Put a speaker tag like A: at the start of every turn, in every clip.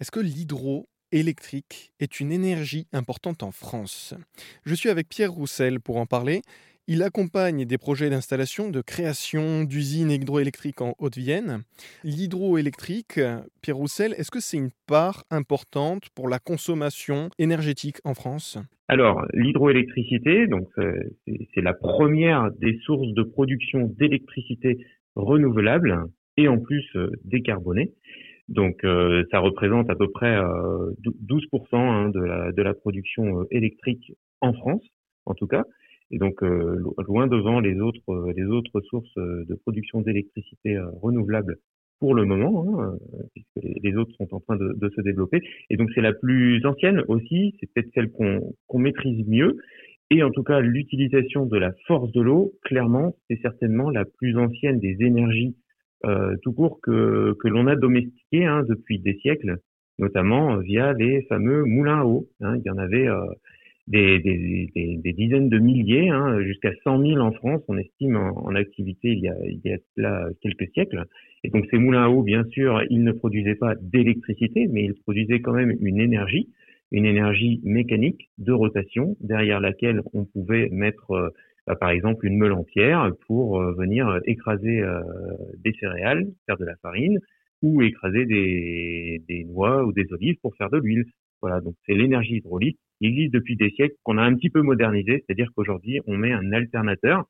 A: Est-ce que l'hydroélectrique est une énergie importante en France? Je suis avec Pierre Roussel pour en parler. Il accompagne des projets d'installation, de création d'usines hydroélectriques en Haute-Vienne. L'hydroélectrique, Pierre Roussel, est-ce que c'est une part importante pour la consommation énergétique en France?
B: Alors, l'hydroélectricité, donc c'est la première des sources de production d'électricité renouvelable et en plus euh, décarbonée. Donc euh, ça représente à peu près 12% euh, hein, de, la, de la production euh, électrique en France, en tout cas. Et donc loin devant les autres les autres sources de production d'électricité renouvelable pour le moment, hein, puisque les autres sont en train de, de se développer. Et donc c'est la plus ancienne aussi, c'est peut-être celle qu'on qu'on maîtrise mieux. Et en tout cas, l'utilisation de la force de l'eau, clairement, c'est certainement la plus ancienne des énergies euh, tout court que, que l'on a domestiqué hein, depuis des siècles, notamment euh, via les fameux moulins à eau. Hein. Il y en avait euh, des, des, des, des, dizaines de milliers, hein, jusqu'à 100 000 en France, on estime en, activité il y, a, il y a là quelques siècles. Et donc ces moulins à eau, bien sûr, ils ne produisaient pas d'électricité, mais ils produisaient quand même une énergie, une énergie mécanique de rotation derrière laquelle on pouvait mettre bah, par exemple une meule entière pour euh, venir écraser euh, des céréales, faire de la farine, ou écraser des, noix ou des olives pour faire de l'huile. Voilà, donc c'est l'énergie hydraulique qui existe depuis des siècles, qu'on a un petit peu modernisé, c'est-à-dire qu'aujourd'hui on met un alternateur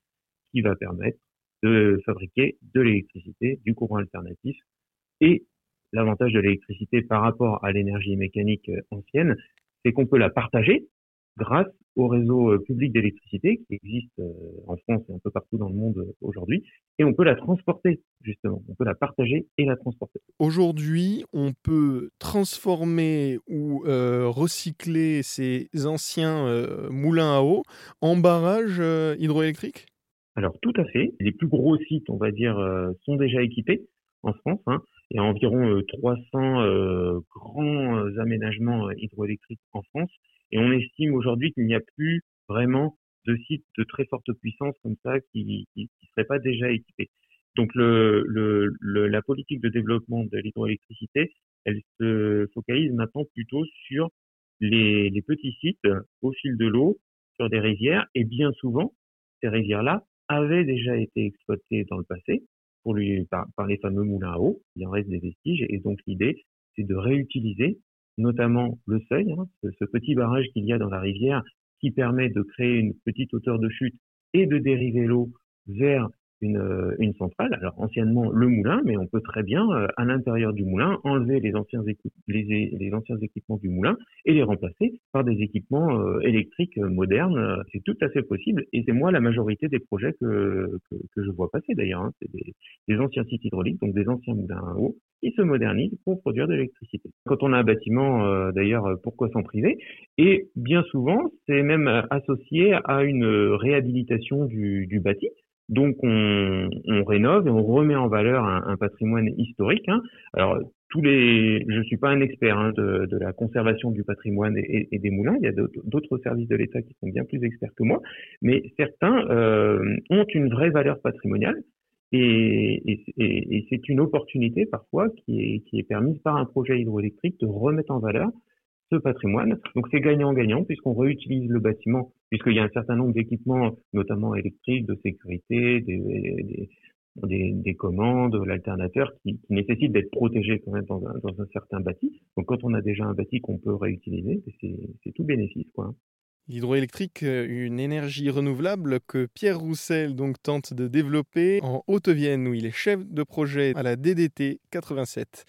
B: qui va permettre de fabriquer de l'électricité, du courant alternatif. Et l'avantage de l'électricité par rapport à l'énergie mécanique euh, ancienne, c'est qu'on peut la partager grâce au réseau euh, public d'électricité qui existe euh, en France et un peu partout dans le monde euh, aujourd'hui. Et on peut la transporter, justement. On peut la partager et la transporter.
A: Aujourd'hui, on peut transformer ou recycler ces anciens moulins à eau en barrages hydroélectriques?
B: Alors, tout à fait. Les plus gros sites, on va dire, sont déjà équipés en France. Hein. Il y a environ 300 grands aménagements hydroélectriques en France. Et on estime aujourd'hui qu'il n'y a plus vraiment de sites de très forte puissance comme ça qui ne seraient pas déjà équipés. Donc le, le, la politique de développement de l'hydroélectricité, elle se focalise maintenant plutôt sur les, les petits sites au fil de l'eau, sur des rivières, et bien souvent, ces rivières-là avaient déjà été exploitées dans le passé pour lui, par, les fameux moulins à eau. Il en reste des vestiges, et donc l'idée, c'est de réutiliser notamment le seuil, hein, ce, petit barrage qu'il y a dans la rivière qui permet de créer une petite hauteur de chute et de dériver l'eau vers une, euh, centrale, alors anciennement le moulin, mais on peut très bien, euh, à l'intérieur du moulin, enlever les anciens, les, les, anciens équipements du moulin et les remplacer par des équipements euh, électriques modernes. C'est tout à fait possible et c'est moi la majorité des projets que, que, je vois passer d'ailleurs. Hein. Des, anciens sites hydrauliques, donc des anciens moulins à eau qui se modernisent pour produire de l'électricité. Quand on a un bâtiment, d'ailleurs, pourquoi s'en priver? Et bien souvent, c'est même associé à une réhabilitation du, du bâti. Donc on, rénove et on remet en valeur un, patrimoine historique. Hein. Alors tous les, je suis pas un expert hein, de, la conservation du patrimoine et, des moulins. Il y a d'autres services de l'État qui sont bien plus experts que moi, mais certains euh, ont une vraie valeur patrimoniale. Et, et, et c'est une opportunité parfois qui est, qui est permise par un projet hydroélectrique de remettre en valeur ce patrimoine. Donc c'est gagnant-gagnant puisqu'on réutilise le bâtiment, puisqu'il y a un certain nombre d'équipements, notamment électriques, de sécurité, des, des, des, commandes, l'alternateur, qui, qui nécessitent d'être protégés quand même dans un, dans un, certain bâti. Donc quand on a déjà un bâti qu'on peut réutiliser, c'est tout bénéfice. quoi.
A: L'hydroélectrique, une énergie renouvelable que Pierre Roussel donc tente de développer en Haute-Vienne où il est chef de projet à la DDT 87.